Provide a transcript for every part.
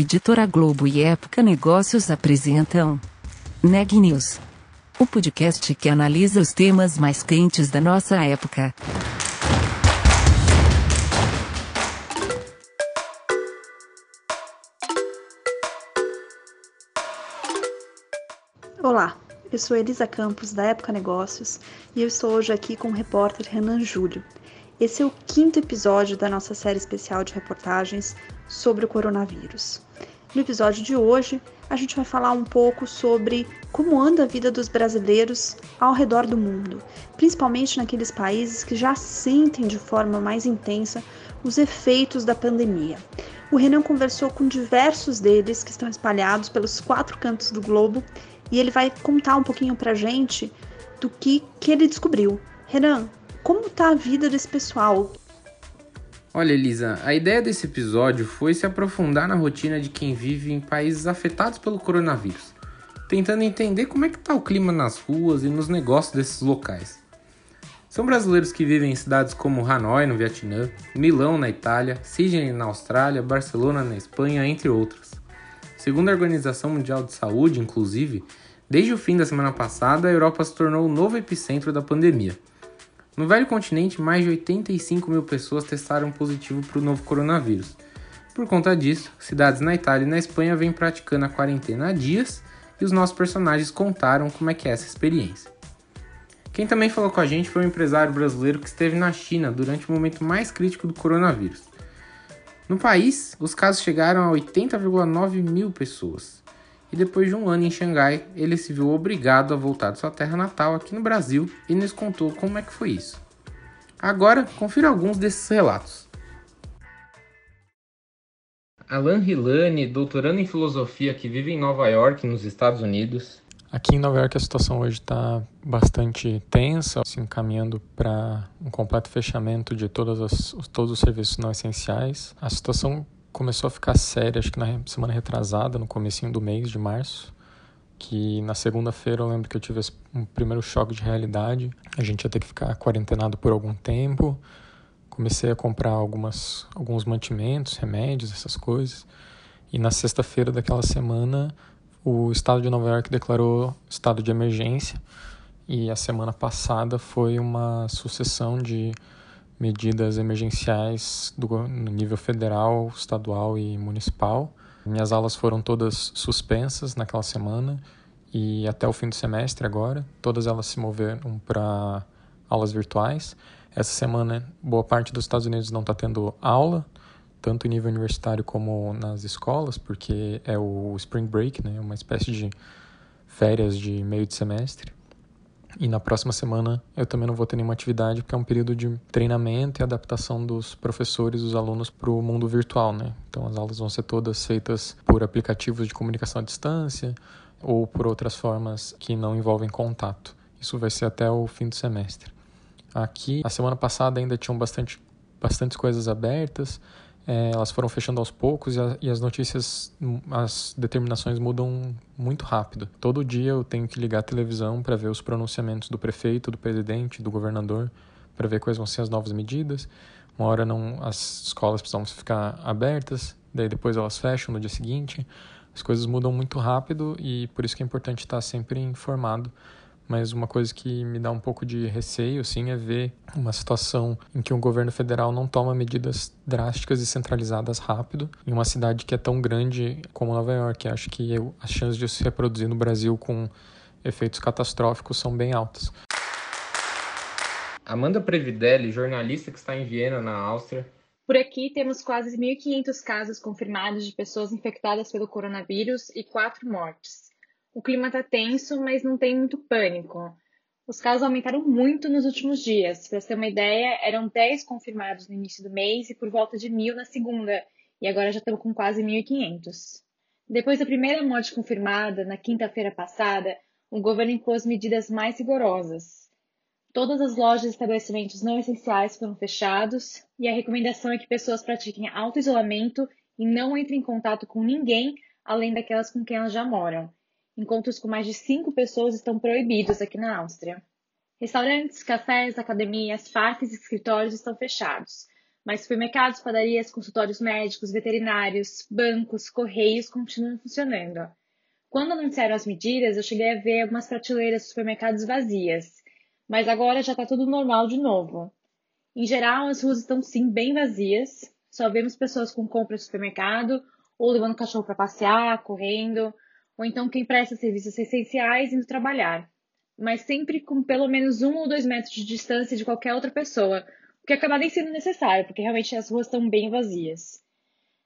Editora Globo e Época Negócios apresentam Neg News, o podcast que analisa os temas mais quentes da nossa época. Olá, eu sou Elisa Campos da Época Negócios e eu estou hoje aqui com o repórter Renan Júlio. Esse é o quinto episódio da nossa série especial de reportagens sobre o coronavírus. No episódio de hoje, a gente vai falar um pouco sobre como anda a vida dos brasileiros ao redor do mundo, principalmente naqueles países que já sentem de forma mais intensa os efeitos da pandemia. O Renan conversou com diversos deles que estão espalhados pelos quatro cantos do globo e ele vai contar um pouquinho pra gente do que, que ele descobriu. Renan, como tá a vida desse pessoal? Olha, Elisa, a ideia desse episódio foi se aprofundar na rotina de quem vive em países afetados pelo coronavírus, tentando entender como é que tá o clima nas ruas e nos negócios desses locais. São brasileiros que vivem em cidades como Hanoi, no Vietnã, Milão, na Itália, Sydney, na Austrália, Barcelona, na Espanha, entre outras. Segundo a Organização Mundial de Saúde, inclusive, desde o fim da semana passada, a Europa se tornou o novo epicentro da pandemia. No velho continente, mais de 85 mil pessoas testaram positivo para o novo coronavírus. Por conta disso, cidades na Itália e na Espanha vêm praticando a quarentena há dias e os nossos personagens contaram como é que é essa experiência. Quem também falou com a gente foi um empresário brasileiro que esteve na China durante o momento mais crítico do coronavírus. No país, os casos chegaram a 80,9 mil pessoas. E depois de um ano em Xangai, ele se viu obrigado a voltar de sua terra natal aqui no Brasil e nos contou como é que foi isso. Agora, confira alguns desses relatos. Alan Hilani, doutorando em filosofia que vive em Nova York, nos Estados Unidos. Aqui em Nova York a situação hoje está bastante tensa, se encaminhando para um completo fechamento de todas as, todos os serviços não essenciais. A situação começou a ficar séria, acho que na semana retrasada, no comecinho do mês de março, que na segunda-feira eu lembro que eu tive um primeiro choque de realidade. A gente ia ter que ficar quarentenado por algum tempo. Comecei a comprar algumas, alguns mantimentos, remédios, essas coisas. E na sexta-feira daquela semana, o estado de Nova York declarou estado de emergência. E a semana passada foi uma sucessão de medidas emergenciais do, no nível federal, estadual e municipal. Minhas aulas foram todas suspensas naquela semana e até o fim do semestre agora, todas elas se moveram para aulas virtuais. Essa semana, boa parte dos Estados Unidos não está tendo aula, tanto em nível universitário como nas escolas, porque é o Spring Break, né, uma espécie de férias de meio de semestre. E na próxima semana eu também não vou ter nenhuma atividade, porque é um período de treinamento e adaptação dos professores dos alunos para o mundo virtual, né? Então as aulas vão ser todas feitas por aplicativos de comunicação à distância ou por outras formas que não envolvem contato. Isso vai ser até o fim do semestre. Aqui, a semana passada ainda tinham bastante, bastantes coisas abertas, é, elas foram fechando aos poucos e, a, e, as notícias, as determinações mudam muito rápido. Todo dia eu tenho que ligar a televisão para ver os pronunciamentos do prefeito, do presidente, do governador, para ver quais vão ser as novas medidas. Uma hora não, as escolas precisam ficar abertas, daí depois elas fecham no dia seguinte. As coisas mudam muito rápido e por isso que é importante estar sempre informado mas uma coisa que me dá um pouco de receio, sim, é ver uma situação em que o governo federal não toma medidas drásticas e centralizadas rápido em uma cidade que é tão grande como Nova York. Acho que eu, as chances de se reproduzir no Brasil com efeitos catastróficos são bem altas. Amanda Previdelli, jornalista que está em Viena, na Áustria. Por aqui temos quase 1.500 casos confirmados de pessoas infectadas pelo coronavírus e quatro mortes. O clima está tenso, mas não tem muito pânico. Os casos aumentaram muito nos últimos dias. Para ter uma ideia, eram 10 confirmados no início do mês e por volta de mil na segunda, e agora já estamos com quase 1.500. Depois da primeira morte confirmada, na quinta-feira passada, o governo impôs medidas mais rigorosas. Todas as lojas e estabelecimentos não essenciais foram fechados e a recomendação é que pessoas pratiquem auto-isolamento e não entrem em contato com ninguém além daquelas com quem elas já moram. Encontros com mais de cinco pessoas estão proibidos aqui na Áustria. Restaurantes, cafés, academias, parques e escritórios estão fechados, Mas supermercados, padarias, consultórios médicos, veterinários, bancos, correios continuam funcionando. Quando anunciaram as medidas, eu cheguei a ver algumas prateleiras de supermercados vazias, mas agora já está tudo normal de novo. Em geral, as ruas estão sim bem vazias, só vemos pessoas com compras no supermercado, ou levando o cachorro para passear, correndo, ou então quem presta serviços essenciais indo trabalhar, mas sempre com pelo menos um ou dois metros de distância de qualquer outra pessoa, o que acaba nem sendo necessário, porque realmente as ruas estão bem vazias.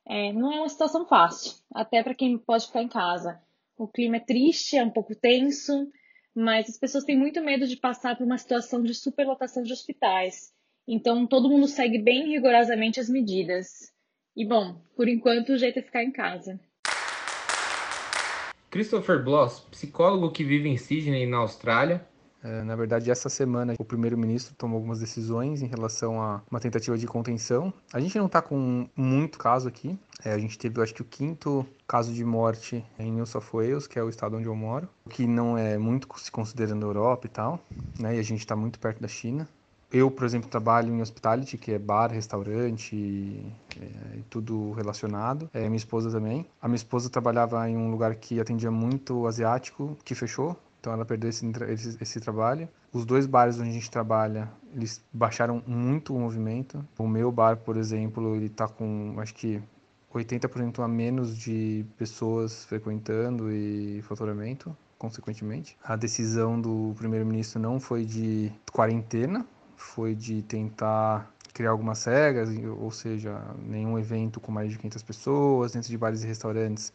É, não é uma situação fácil, até para quem pode ficar em casa. O clima é triste, é um pouco tenso, mas as pessoas têm muito medo de passar por uma situação de superlotação de hospitais. Então todo mundo segue bem rigorosamente as medidas. E bom, por enquanto o jeito é ficar em casa. Christopher Bloss, psicólogo que vive em Sydney, na Austrália, é, na verdade, essa semana o primeiro-ministro tomou algumas decisões em relação a uma tentativa de contenção. A gente não está com muito caso aqui. É, a gente teve, eu acho que, o quinto caso de morte em New South Wales, que é o estado onde eu moro, que não é muito se considerando Europa e tal, né? E a gente está muito perto da China. Eu, por exemplo, trabalho em hospitality, que é bar, restaurante é, e tudo relacionado. É, minha esposa também. A minha esposa trabalhava em um lugar que atendia muito asiático, que fechou. Então ela perdeu esse, esse, esse, trabalho. Os dois bares onde a gente trabalha, eles baixaram muito o movimento. O meu bar, por exemplo, ele está com, acho que 80% a menos de pessoas frequentando e faturamento, consequentemente. A decisão do primeiro-ministro não foi de quarentena, foi de tentar criar algumas regras, ou seja, nenhum evento com mais de 500 pessoas, dentro de bares e restaurantes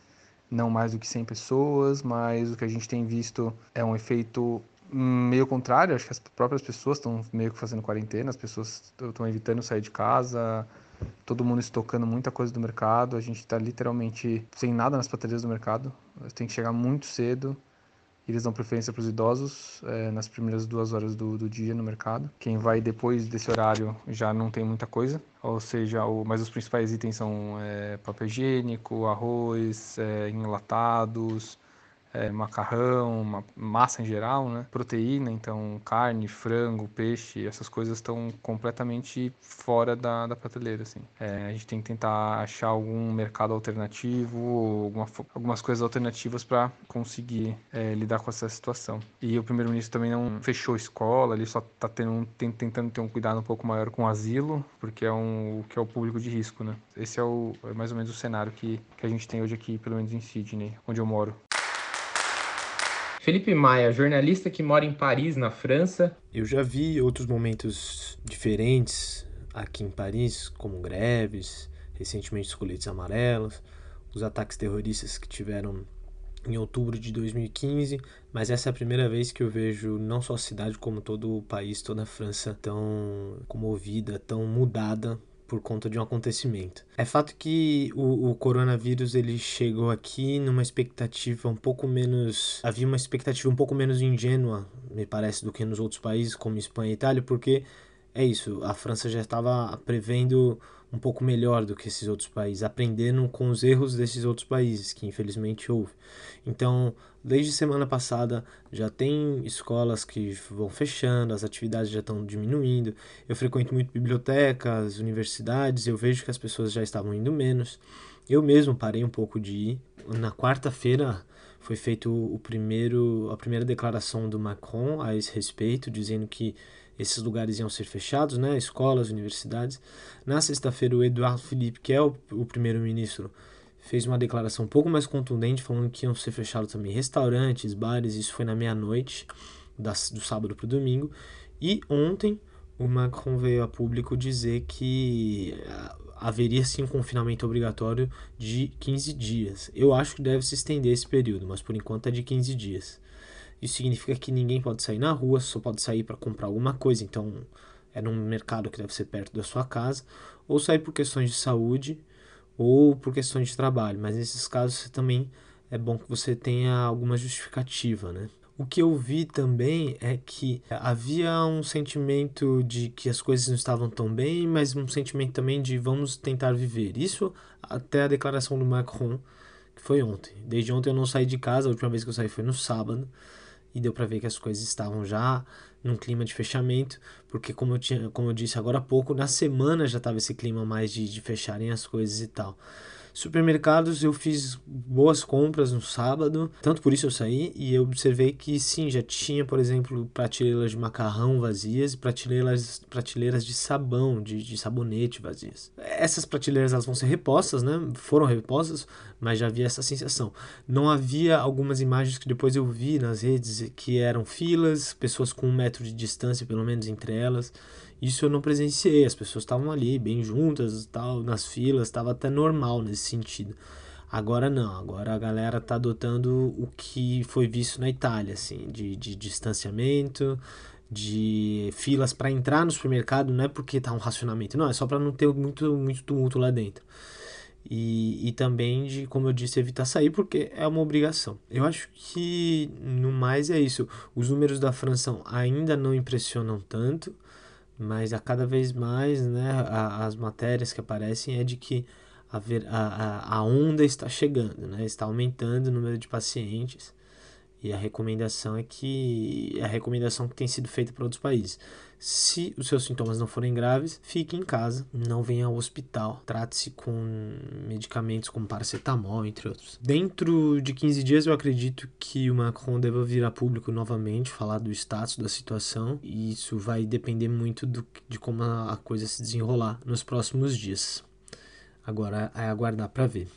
não mais do que 100 pessoas, mas o que a gente tem visto é um efeito meio contrário, acho que as próprias pessoas estão meio que fazendo quarentena, as pessoas estão evitando sair de casa, todo mundo estocando muita coisa do mercado, a gente está literalmente sem nada nas prateleiras do mercado, tem que chegar muito cedo, eles dão preferência para os idosos é, nas primeiras duas horas do, do, dia no mercado. Quem vai depois desse horário já não tem muita coisa, ou seja, o, mas os principais itens são é, papel higiênico, arroz, é, enlatados, é, macarrão, massa em geral, né? Proteína, então carne, frango, peixe, essas coisas estão completamente fora da, da prateleira, assim. É, a gente tem que tentar achar algum mercado alternativo, alguma, algumas coisas alternativas para conseguir é, lidar com essa situação. E o primeiro-ministro também não fechou escola, ele só está tentando ter um cuidado um pouco maior com o asilo, porque é um que é o público de risco, né? Esse é, o, é mais ou menos o cenário que, que a gente tem hoje aqui, pelo menos em Sydney, onde eu moro. Felipe Maia, jornalista que mora em Paris, na França. Eu já vi outros momentos diferentes aqui em Paris, como greves, recentemente os coletes amarelos, os ataques terroristas que tiveram em outubro de 2015, mas essa é a primeira vez que eu vejo não só a cidade como todo o país, toda a França tão comovida, tão mudada por conta de um acontecimento. É fato que o, o, coronavírus ele chegou aqui numa expectativa um pouco menos. Havia uma expectativa um pouco menos ingênua, me parece, do que nos outros países, como Espanha e Itália, porque é isso, a França já estava prevendo um pouco melhor do que esses outros países, aprendendo com os erros desses outros países, que infelizmente houve. Então, desde semana passada já tem escolas que vão fechando, as atividades já estão diminuindo. Eu frequento muito bibliotecas, universidades, eu vejo que as pessoas já estavam indo menos. Eu mesmo parei um pouco de ir. Na quarta-feira foi feito o primeiro a primeira declaração do Macron a esse respeito, dizendo que esses lugares iam ser fechados, né? Escolas, universidades. Na sexta-feira, o Eduardo Philippe, que é o, o primeiro-ministro, fez uma declaração um pouco mais contundente, falando que iam ser fechados também restaurantes, bares. Isso foi na meia-noite, do sábado para o domingo. E ontem, o Macron veio a público dizer que ah, haveria sim um confinamento obrigatório de 15 dias. Eu acho que deve se estender esse período, mas por enquanto é de 15 dias. Isso significa que ninguém pode sair na rua, só pode sair para comprar alguma coisa. Então, é num mercado que deve ser perto da sua casa, ou sair por questões de saúde ou por questões de trabalho. Mas nesses casos também é bom que você tenha alguma justificativa, né? O que eu vi também é que havia um sentimento de que as coisas não estavam tão bem, mas um sentimento também de vamos tentar viver. Isso até a declaração do Macron, que foi ontem. Desde ontem eu não saí de casa, a última vez que eu saí foi no sábado. E deu para ver que as coisas estavam já num clima de fechamento, porque como eu, tinha, como eu disse agora há pouco, na semana já estava esse clima mais de, de fecharem as coisas e tal. Supermercados, eu fiz boas compras no sábado, tanto por isso eu saí e eu observei que sim, já tinha, por exemplo, prateleiras de macarrão vazias e prateleiras, prateleiras de sabão, de, de sabonete vazias. Essas prateleiras elas vão ser repostas, né? Foram repostas, mas já havia essa sensação. Não havia algumas imagens que depois eu vi nas redes que eram filas, pessoas com um metro de distância pelo menos entre elas. Isso eu não presenciei, as pessoas estavam ali bem juntas, tal, nas filas, estava até normal nesse sentido. Agora não, agora a galera está adotando o que foi visto na Itália, assim, de, de distanciamento, de filas para entrar no supermercado, não é porque tá um racionamento, não, é só para não ter muito, muito tumulto lá dentro. E, e também de, como eu disse, evitar sair, porque é uma obrigação. Eu acho que no mais é isso. Os números da França ainda não impressionam tanto mas a cada vez mais né, a, as matérias que aparecem é de que a, a, a onda está chegando, né, está aumentando o número de pacientes e a recomendação é que a recomendação que tem sido feita para outros países. Se os seus sintomas não forem graves, fique em casa, não venha ao hospital. Trate-se com medicamentos como paracetamol, entre outros. Dentro de 15 dias, eu acredito que o Macron deva vir a público novamente, falar do status da situação, e isso vai depender muito do, de como a coisa se desenrolar nos próximos dias. Agora é aguardar para ver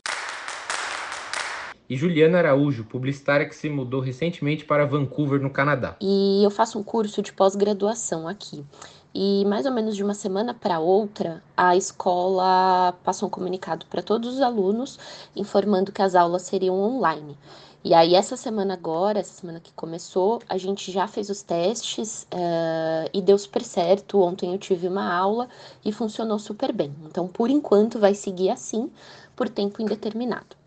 e Juliana Araújo, publicitária que se mudou recentemente para Vancouver, no Canadá. E eu faço um curso de pós-graduação aqui. E mais ou menos de uma semana para outra, a escola passou um comunicado para todos os alunos informando que as aulas seriam online. E aí, essa semana agora, essa semana que começou, a gente já fez os testes uh, e deu super certo. Ontem eu tive uma aula e funcionou super bem. Então, por enquanto, vai seguir assim por tempo indeterminado.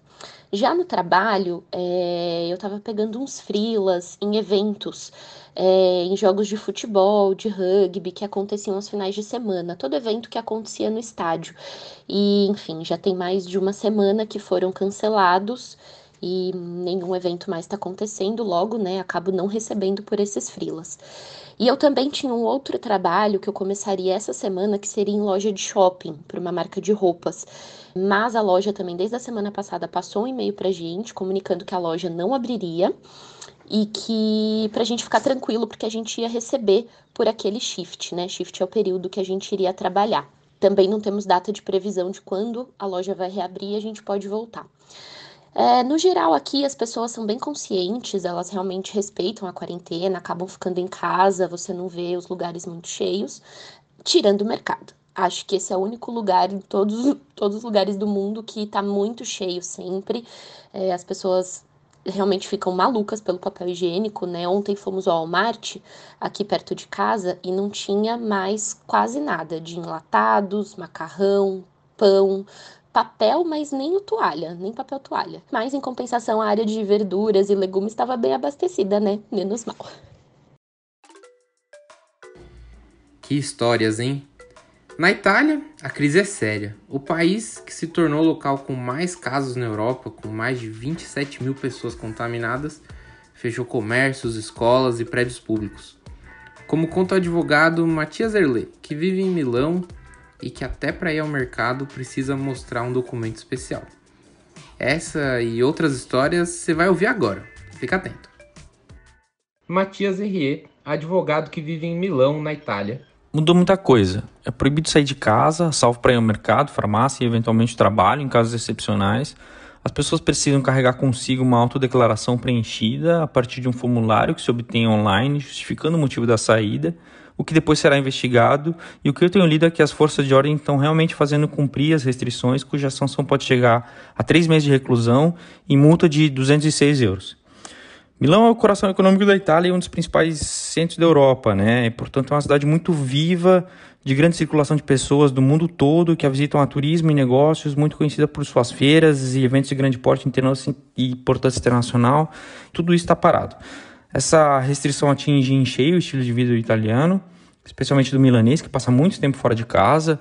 Já no trabalho, é, eu estava pegando uns frilas em eventos, é, em jogos de futebol, de rugby, que aconteciam aos finais de semana, todo evento que acontecia no estádio. E, enfim, já tem mais de uma semana que foram cancelados e nenhum evento mais está acontecendo, logo, né, acabo não recebendo por esses frilas. E eu também tinha um outro trabalho que eu começaria essa semana, que seria em loja de shopping, para uma marca de roupas. Mas a loja também, desde a semana passada, passou um e-mail para a gente comunicando que a loja não abriria e que para a gente ficar tranquilo, porque a gente ia receber por aquele shift, né? Shift é o período que a gente iria trabalhar. Também não temos data de previsão de quando a loja vai reabrir e a gente pode voltar. É, no geral, aqui as pessoas são bem conscientes, elas realmente respeitam a quarentena, acabam ficando em casa, você não vê os lugares muito cheios, tirando o mercado. Acho que esse é o único lugar em todos, todos os lugares do mundo que está muito cheio sempre. É, as pessoas realmente ficam malucas pelo papel higiênico, né? Ontem fomos ao Walmart, aqui perto de casa, e não tinha mais quase nada de enlatados, macarrão, pão, papel, mas nem o toalha, nem papel toalha. Mas em compensação, a área de verduras e legumes estava bem abastecida, né? Menos mal. Que histórias, hein? Na Itália, a crise é séria. O país, que se tornou o local com mais casos na Europa, com mais de 27 mil pessoas contaminadas, fechou comércios, escolas e prédios públicos. Como conta o advogado Matias Erle, que vive em Milão e que até para ir ao mercado precisa mostrar um documento especial. Essa e outras histórias você vai ouvir agora. Fica atento. Matias Herrier, advogado que vive em Milão, na Itália, mudou muita coisa. É proibido sair de casa, salvo para ir ao mercado, farmácia e eventualmente trabalho em casos excepcionais. As pessoas precisam carregar consigo uma autodeclaração preenchida a partir de um formulário que se obtém online, justificando o motivo da saída, o que depois será investigado. E o que eu tenho lido é que as forças de ordem estão realmente fazendo cumprir as restrições, cuja sanção pode chegar a três meses de reclusão e multa de 206 euros. Milão é o coração econômico da Itália e um dos principais centros da Europa, né? E, portanto, é uma cidade muito viva, de grande circulação de pessoas do mundo todo que a visitam a turismo e negócios, muito conhecida por suas feiras e eventos de grande porte e importância internacional. Tudo isso está parado. Essa restrição atinge em cheio o estilo de vida italiano, especialmente do milanês, que passa muito tempo fora de casa,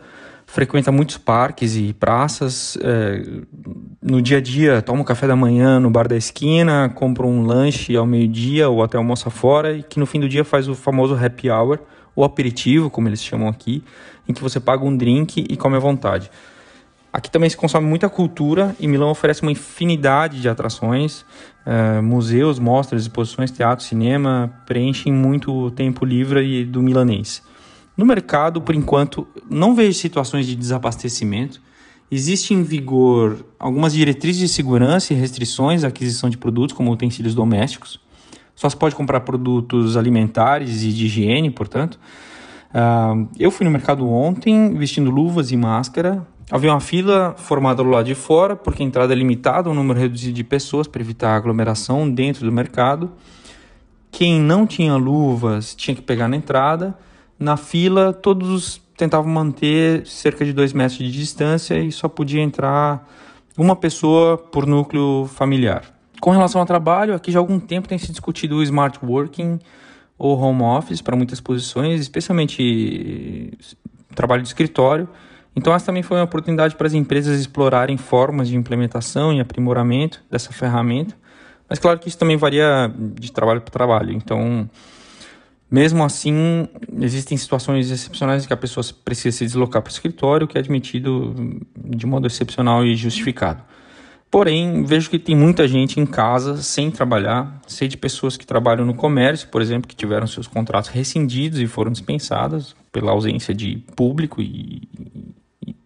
frequenta muitos parques e praças. É, no dia a dia, toma um café da manhã no bar da esquina, compra um lanche ao meio-dia ou até almoça fora, e que no fim do dia faz o famoso happy hour, ou aperitivo, como eles chamam aqui, em que você paga um drink e come à vontade. Aqui também se consome muita cultura e Milão oferece uma infinidade de atrações, uh, museus, mostras, exposições, teatro, cinema, preenchem muito tempo livre do milanês. No mercado, por enquanto, não vejo situações de desabastecimento. Existe em vigor algumas diretrizes de segurança e restrições à aquisição de produtos como utensílios domésticos. Só se pode comprar produtos alimentares e de higiene, portanto. Uh, eu fui no mercado ontem vestindo luvas e máscara, Havia uma fila formada do lado de fora, porque a entrada é limitada, um número reduzido de pessoas para evitar aglomeração dentro do mercado. Quem não tinha luvas tinha que pegar na entrada. Na fila, todos tentavam manter cerca de dois metros de distância e só podia entrar uma pessoa por núcleo familiar. Com relação ao trabalho, aqui já há algum tempo tem se discutido o smart working ou home office para muitas posições, especialmente trabalho de escritório. Então, essa também foi uma oportunidade para as empresas explorarem formas de implementação e aprimoramento dessa ferramenta. Mas, claro que isso também varia de trabalho para trabalho. Então, mesmo assim, existem situações excepcionais em que a pessoa precisa se deslocar para o escritório, que é admitido de modo excepcional e justificado. Porém, vejo que tem muita gente em casa sem trabalhar. Sei de pessoas que trabalham no comércio, por exemplo, que tiveram seus contratos rescindidos e foram dispensadas pela ausência de público e,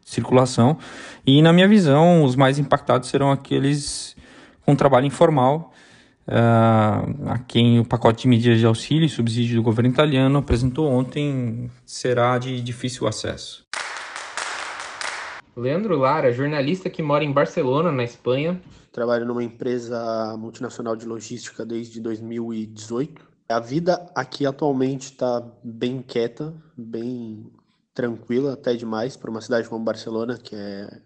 circulação. E, na minha visão, os mais impactados serão aqueles com trabalho informal, uh, a quem o pacote de medidas de auxílio e subsídio do governo italiano apresentou ontem será de difícil acesso. Leandro Lara, jornalista que mora em Barcelona, na Espanha. Trabalho numa empresa multinacional de logística desde 2018. A vida aqui atualmente está bem quieta, bem tranquila até demais para uma cidade como Barcelona, que é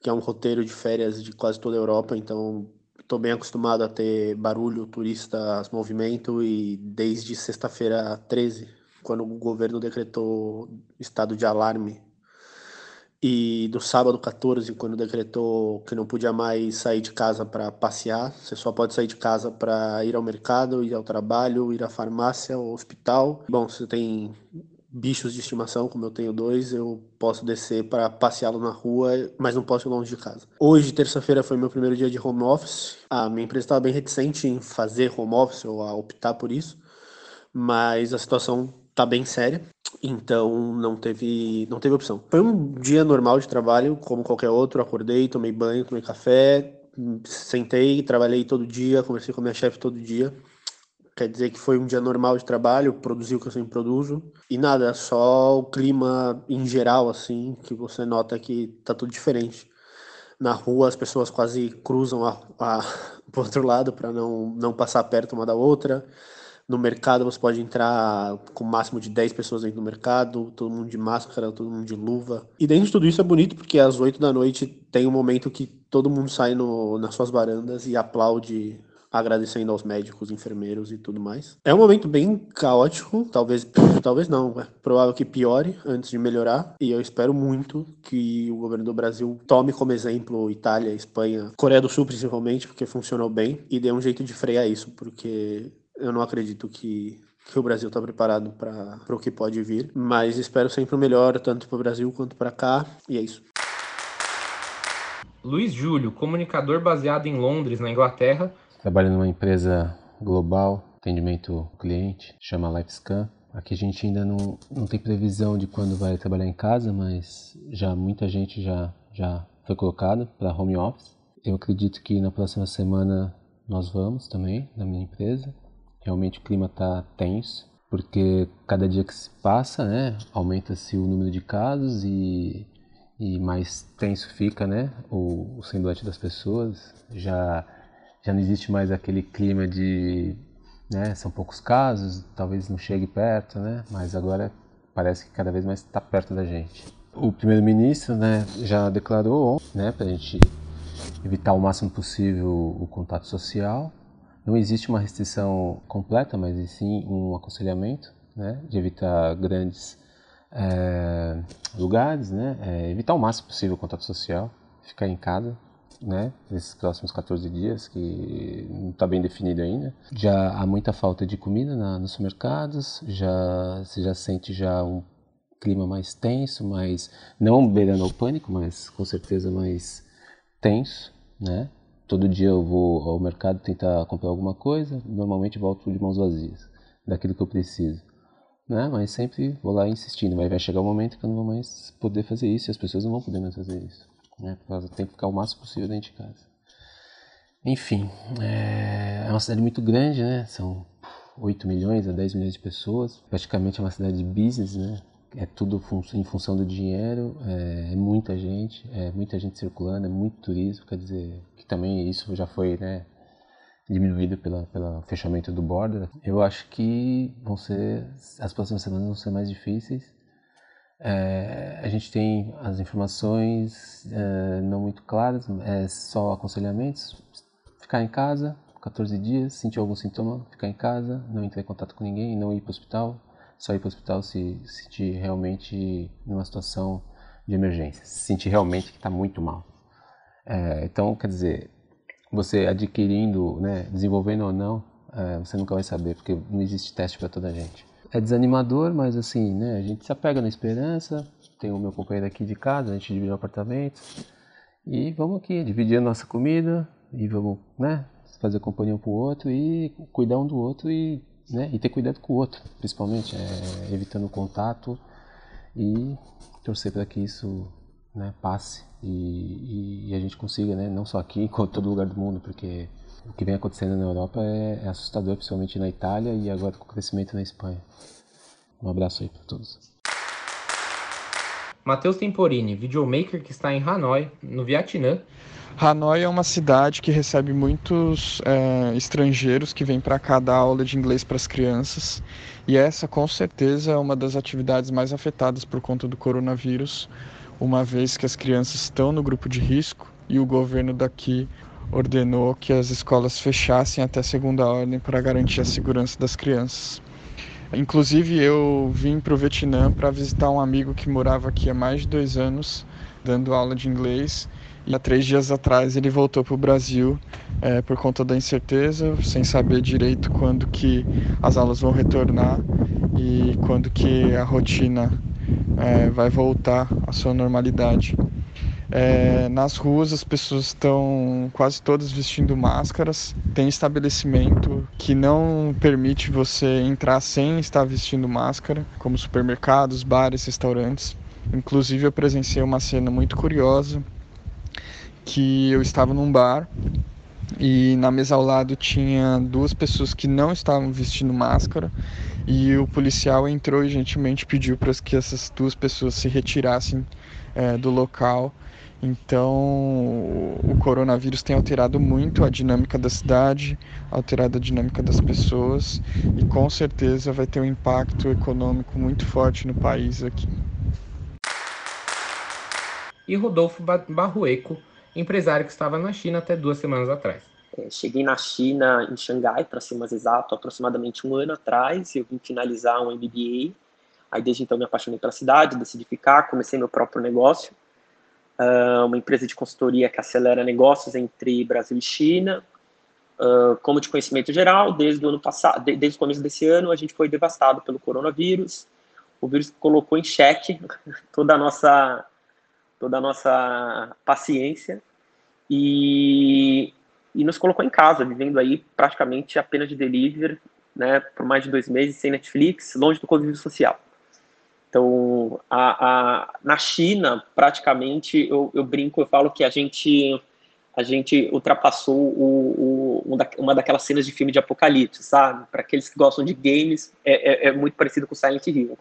que é um roteiro de férias de quase toda a Europa, então estou bem acostumado a ter barulho, turistas, movimento e desde sexta-feira 13, quando o governo decretou estado de alarme e do sábado 14, quando decretou que não podia mais sair de casa para passear, você só pode sair de casa para ir ao mercado, ir ao trabalho, ir à farmácia, ao hospital. Bom, você tem bichos de estimação, como eu tenho dois, eu posso descer para passeá-los na rua, mas não posso ir longe de casa. Hoje, terça-feira, foi meu primeiro dia de home office. A minha empresa estava bem reticente em fazer home office ou a optar por isso, mas a situação está bem séria, então não teve, não teve opção. Foi um dia normal de trabalho, como qualquer outro. Acordei, tomei banho, tomei café, sentei, trabalhei todo dia, conversei com a minha chefe todo dia quer dizer que foi um dia normal de trabalho, produzi o que eu sempre produzo. E nada, só o clima em geral, assim, que você nota que tá tudo diferente. Na rua as pessoas quase cruzam a, a, pro outro lado para não, não passar perto uma da outra. No mercado você pode entrar com o máximo de 10 pessoas dentro do mercado, todo mundo de máscara, todo mundo de luva. E dentro de tudo isso é bonito porque às 8 da noite tem um momento que todo mundo sai no, nas suas varandas e aplaude agradecendo aos médicos, enfermeiros e tudo mais. É um momento bem caótico, talvez, talvez não, é provável que piore antes de melhorar, e eu espero muito que o governo do Brasil tome como exemplo Itália, Espanha, Coreia do Sul principalmente, porque funcionou bem, e dê um jeito de frear isso, porque eu não acredito que que o Brasil está preparado para o que pode vir, mas espero sempre o melhor, tanto para o Brasil quanto para cá, e é isso. Luiz Júlio, comunicador baseado em Londres, na Inglaterra, Trabalho numa empresa global, atendimento cliente, chama LifeScan. Aqui a gente ainda não, não tem previsão de quando vai trabalhar em casa, mas já muita gente já, já foi colocada para home office. Eu acredito que na próxima semana nós vamos também, na minha empresa. Realmente o clima está tenso, porque cada dia que se passa, né, aumenta-se o número de casos e, e mais tenso fica, né, o, o semblante das pessoas. Já já não existe mais aquele clima de, né, são poucos casos, talvez não chegue perto, né, mas agora parece que cada vez mais está perto da gente. O primeiro-ministro, né, já declarou, né, para a gente evitar o máximo possível o contato social. Não existe uma restrição completa, mas sim um aconselhamento, né, de evitar grandes é, lugares, né? É, evitar o máximo possível o contato social, ficar em casa, né? Nesses próximos 14 dias, que não está bem definido ainda. Já há muita falta de comida na, nos supermercados, já você já sente já um clima mais tenso, mais não beirando ao pânico, mas com certeza mais tenso, né? Todo dia eu vou ao mercado tentar comprar alguma coisa, normalmente volto de mãos vazias daquilo que eu preciso. Né? Mas sempre vou lá insistindo, mas vai chegar um momento que eu não vou mais poder fazer isso e as pessoas não vão poder mais fazer isso. Né? Porque elas têm que ficar o máximo possível dentro de casa. Enfim, é, é uma cidade muito grande, né? São 8 milhões a 10 milhões de pessoas. Praticamente é uma cidade de business, né? É tudo em função do dinheiro, é, é muita gente, é muita gente circulando, é muito turismo, quer dizer, que também isso já foi, né, diminuída pela, pelo fechamento do border. Eu acho que vão ser, as próximas semanas vão ser mais difíceis. É, a gente tem as informações é, não muito claras, é só aconselhamentos. Ficar em casa, 14 dias, sentir algum sintoma, ficar em casa, não entrar em contato com ninguém, não ir para o hospital, só ir para o hospital se sentir realmente numa situação de emergência, se sentir realmente que está muito mal. É, então, quer dizer, você adquirindo, né, desenvolvendo ou não, é, você nunca vai saber, porque não existe teste para toda a gente. É desanimador, mas assim, né, a gente se apega na esperança. Tem o meu companheiro aqui de casa, a gente divide o apartamento. E vamos aqui, dividir a nossa comida e vamos, né, fazer companhia um pro outro e cuidar um do outro e, né, e ter cuidado com o outro, principalmente, é, evitando o contato e torcer para que isso né, passe e, e, a gente consiga, né, não só aqui, em todo lugar do mundo, porque o que vem acontecendo na Europa é, é assustador, principalmente na Itália e agora com o crescimento na Espanha. Um abraço aí para todos. Matheus Temporini, videomaker que está em Hanoi, no Vietnã. Hanoi é uma cidade que recebe muitos é, estrangeiros que vêm para cá dar aula de inglês para as crianças. E essa, com certeza, é uma das atividades mais afetadas por conta do coronavírus uma vez que as crianças estão no grupo de risco e o governo daqui ordenou que as escolas fechassem até segunda ordem para garantir a segurança das crianças. Inclusive, eu vim para o Vietnã para visitar um amigo que morava aqui há mais de dois anos, dando aula de inglês. E há três dias atrás ele voltou para o Brasil é, por conta da incerteza, sem saber direito quando que as aulas vão retornar e quando que a rotina é, vai voltar à sua normalidade. É, nas ruas as pessoas estão quase todas vestindo máscaras. Tem estabelecimento que não permite você entrar sem estar vestindo máscara, como supermercados, bares, restaurantes. Inclusive eu presenciei uma cena muito curiosa que eu estava num bar e na mesa ao lado tinha duas pessoas que não estavam vestindo máscara e o policial entrou e gentilmente pediu para que essas duas pessoas se retirassem é, do local. Então, o coronavírus tem alterado muito a dinâmica da cidade, alterado a dinâmica das pessoas e com certeza vai ter um impacto econômico muito forte no país aqui. E Rodolfo Barrueco, empresário que estava na China até duas semanas atrás. É, cheguei na China, em Xangai, para ser mais exato, aproximadamente um ano atrás. Eu vim finalizar um MBA. Aí, desde então, me apaixonei pela cidade, decidi ficar, comecei meu próprio negócio. Uh, uma empresa de consultoria que acelera negócios entre Brasil e China. Uh, como de conhecimento geral, desde o ano passado, desde o começo desse ano, a gente foi devastado pelo coronavírus. O vírus colocou em xeque toda a nossa, toda a nossa paciência. E e nos colocou em casa, vivendo aí praticamente apenas de delivery, né, por mais de dois meses, sem Netflix, longe do convívio social. Então, a, a, na China, praticamente, eu, eu, brinco, eu falo que a gente a gente ultrapassou o, o, uma daquelas cenas de filme de apocalipse, sabe? Para aqueles que gostam de games, é, é, é, muito parecido com Silent Hill.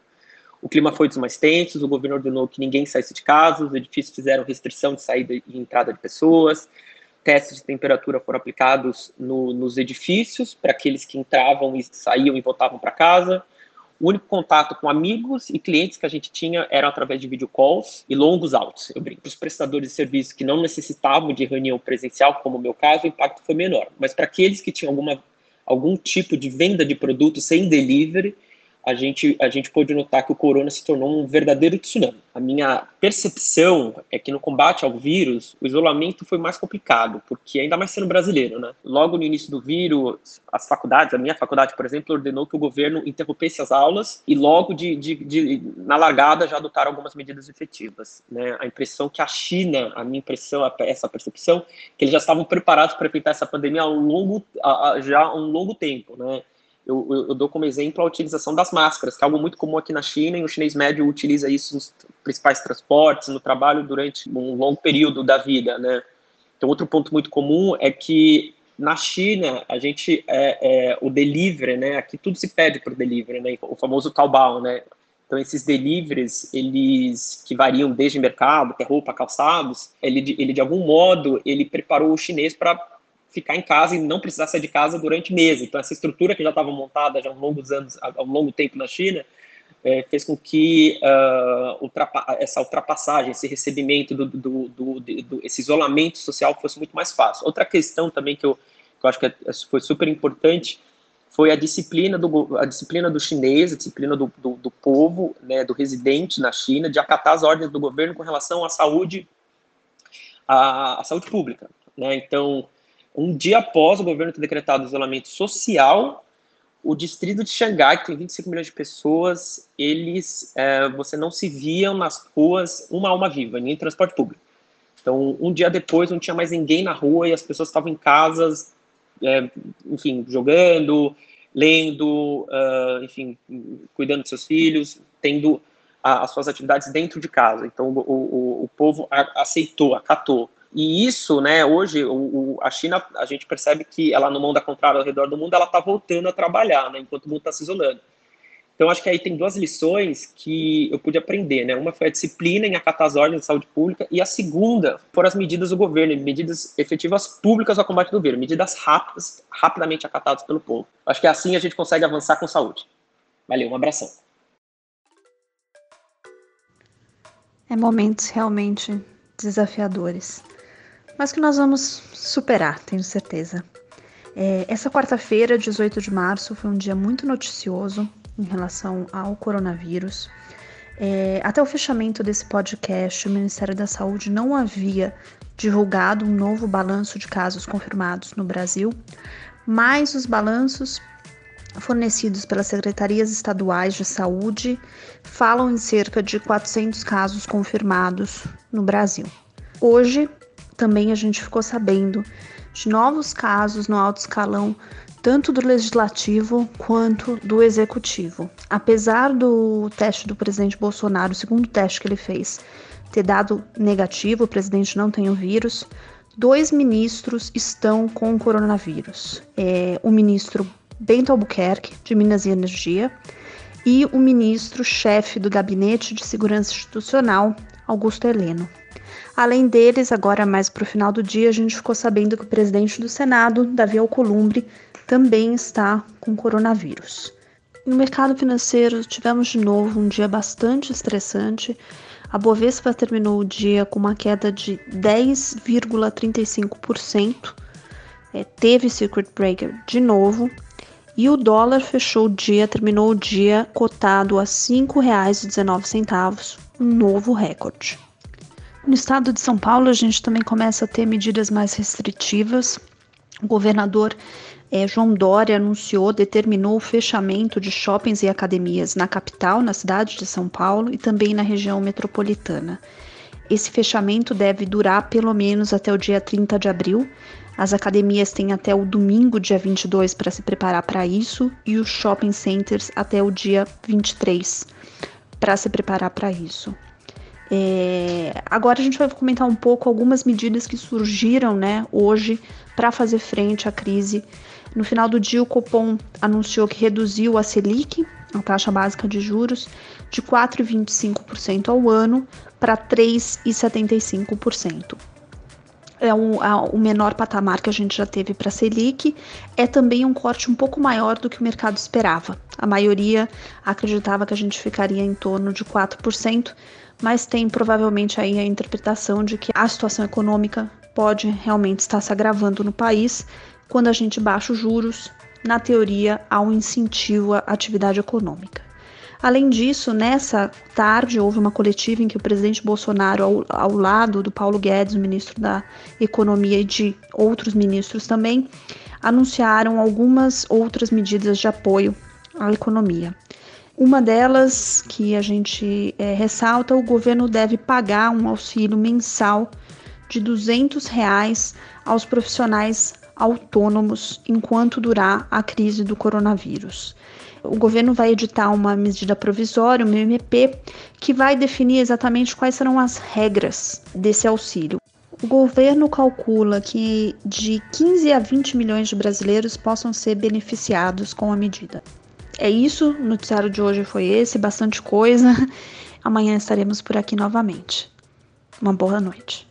O clima foi dos mais tensos, o governo ordenou que ninguém saísse de casa, os edifícios fizeram restrição de saída e entrada de pessoas, testes de temperatura foram aplicados no, nos edifícios para aqueles que entravam e saíam e voltavam para casa. O único contato com amigos e clientes que a gente tinha era através de videocalls e longos autos. Eu brinco. Para os prestadores de serviços que não necessitavam de reunião presencial, como o meu caso, o impacto foi menor. Mas para aqueles que tinham alguma, algum tipo de venda de produto sem delivery, a gente, a gente pôde notar que o corona se tornou um verdadeiro tsunami. A minha percepção é que no combate ao vírus, o isolamento foi mais complicado, porque ainda mais sendo brasileiro, né? Logo no início do vírus, as faculdades, a minha faculdade, por exemplo, ordenou que o governo interrompesse as aulas e logo de, de, de na largada já adotaram algumas medidas efetivas, né? A impressão que a China, a minha impressão, essa percepção, que eles já estavam preparados para evitar essa pandemia um longo, já há um longo tempo, né? Eu, eu, eu, dou como exemplo a utilização das máscaras, que é algo muito comum aqui na China, e o chinês médio utiliza isso nos principais transportes, no trabalho, durante um longo período da vida, né? Então, outro ponto muito comum é que na China, a gente, é, é, o delivery, né? Aqui tudo se pede o delivery, né? O famoso Taobao, né? Então, esses deliveries, eles que variam desde mercado, até roupa, calçados, ele, ele de algum modo, ele preparou o chinês para ficar em casa e não precisar sair de casa durante meses. Então, essa estrutura que já estava montada já há longos anos, há um longo tempo na China, é, fez com que uh, ultrapa essa ultrapassagem, esse recebimento, do, do, do, do, esse isolamento social fosse muito mais fácil. Outra questão também que eu, que eu acho que é, foi super importante foi a disciplina do, a disciplina do chinês, a disciplina do, do, do povo, né, do residente na China, de acatar as ordens do governo com relação à saúde, à, à saúde pública. Né? Então, um dia após o governo ter decretado isolamento social, o distrito de Xangai, que tem 25 milhões de pessoas, eles, é, você não se viam nas ruas uma alma viva, nem em transporte público. Então, um dia depois, não tinha mais ninguém na rua e as pessoas estavam em casas, é, enfim, jogando, lendo, uh, enfim, cuidando dos seus filhos, tendo a, as suas atividades dentro de casa. Então, o, o, o povo aceitou, acatou. E isso, né, hoje, o, o, a China, a gente percebe que ela, no mundo da contrária, ao redor do mundo, ela está voltando a trabalhar, né, enquanto o mundo está se isolando. Então, acho que aí tem duas lições que eu pude aprender, né? Uma foi a disciplina em acatar as ordens de saúde pública e a segunda foram as medidas do governo, medidas efetivas públicas ao combate do vírus, medidas rápidas, rapidamente acatadas pelo povo. Acho que assim a gente consegue avançar com saúde. Valeu, um abração. É momentos realmente desafiadores mas que nós vamos superar, tenho certeza. É, essa quarta-feira, 18 de março, foi um dia muito noticioso em relação ao coronavírus. É, até o fechamento desse podcast, o Ministério da Saúde não havia divulgado um novo balanço de casos confirmados no Brasil, mas os balanços fornecidos pelas secretarias estaduais de saúde falam em cerca de 400 casos confirmados no Brasil. Hoje, também a gente ficou sabendo de novos casos no alto escalão, tanto do legislativo quanto do executivo. Apesar do teste do presidente Bolsonaro, o segundo teste que ele fez, ter dado negativo, o presidente não tem o vírus, dois ministros estão com o coronavírus. É, o ministro Bento Albuquerque, de Minas e Energia, e o ministro-chefe do Gabinete de Segurança Institucional, Augusto Heleno. Além deles, agora mais para o final do dia, a gente ficou sabendo que o presidente do Senado, Davi Alcolumbre, também está com coronavírus. No mercado financeiro, tivemos de novo um dia bastante estressante. A Bovespa terminou o dia com uma queda de 10,35%. É, teve circuit breaker de novo. E o dólar fechou o dia, terminou o dia cotado a R$ 5,19, um novo recorde. No estado de São Paulo, a gente também começa a ter medidas mais restritivas. O governador é, João Dória anunciou, determinou o fechamento de shoppings e academias na capital, na cidade de São Paulo e também na região metropolitana. Esse fechamento deve durar pelo menos até o dia 30 de abril. As academias têm até o domingo, dia 22, para se preparar para isso, e os shopping centers até o dia 23 para se preparar para isso. É, agora a gente vai comentar um pouco algumas medidas que surgiram né, hoje para fazer frente à crise. No final do dia, o Copom anunciou que reduziu a Selic, a taxa básica de juros, de 4,25% ao ano para 3,75%. É um, o menor patamar que a gente já teve para a Selic. É também um corte um pouco maior do que o mercado esperava. A maioria acreditava que a gente ficaria em torno de 4%, mas tem provavelmente aí a interpretação de que a situação econômica pode realmente estar se agravando no país. Quando a gente baixa os juros, na teoria há um incentivo à atividade econômica. Além disso, nessa tarde houve uma coletiva em que o presidente Bolsonaro, ao, ao lado do Paulo Guedes, o ministro da Economia, e de outros ministros também, anunciaram algumas outras medidas de apoio à economia. Uma delas que a gente é, ressalta, o governo deve pagar um auxílio mensal de 200 reais aos profissionais autônomos enquanto durar a crise do coronavírus o governo vai editar uma medida provisória, uma MP, que vai definir exatamente quais serão as regras desse auxílio. O governo calcula que de 15 a 20 milhões de brasileiros possam ser beneficiados com a medida. É isso, o noticiário de hoje foi esse, bastante coisa. Amanhã estaremos por aqui novamente. Uma boa noite.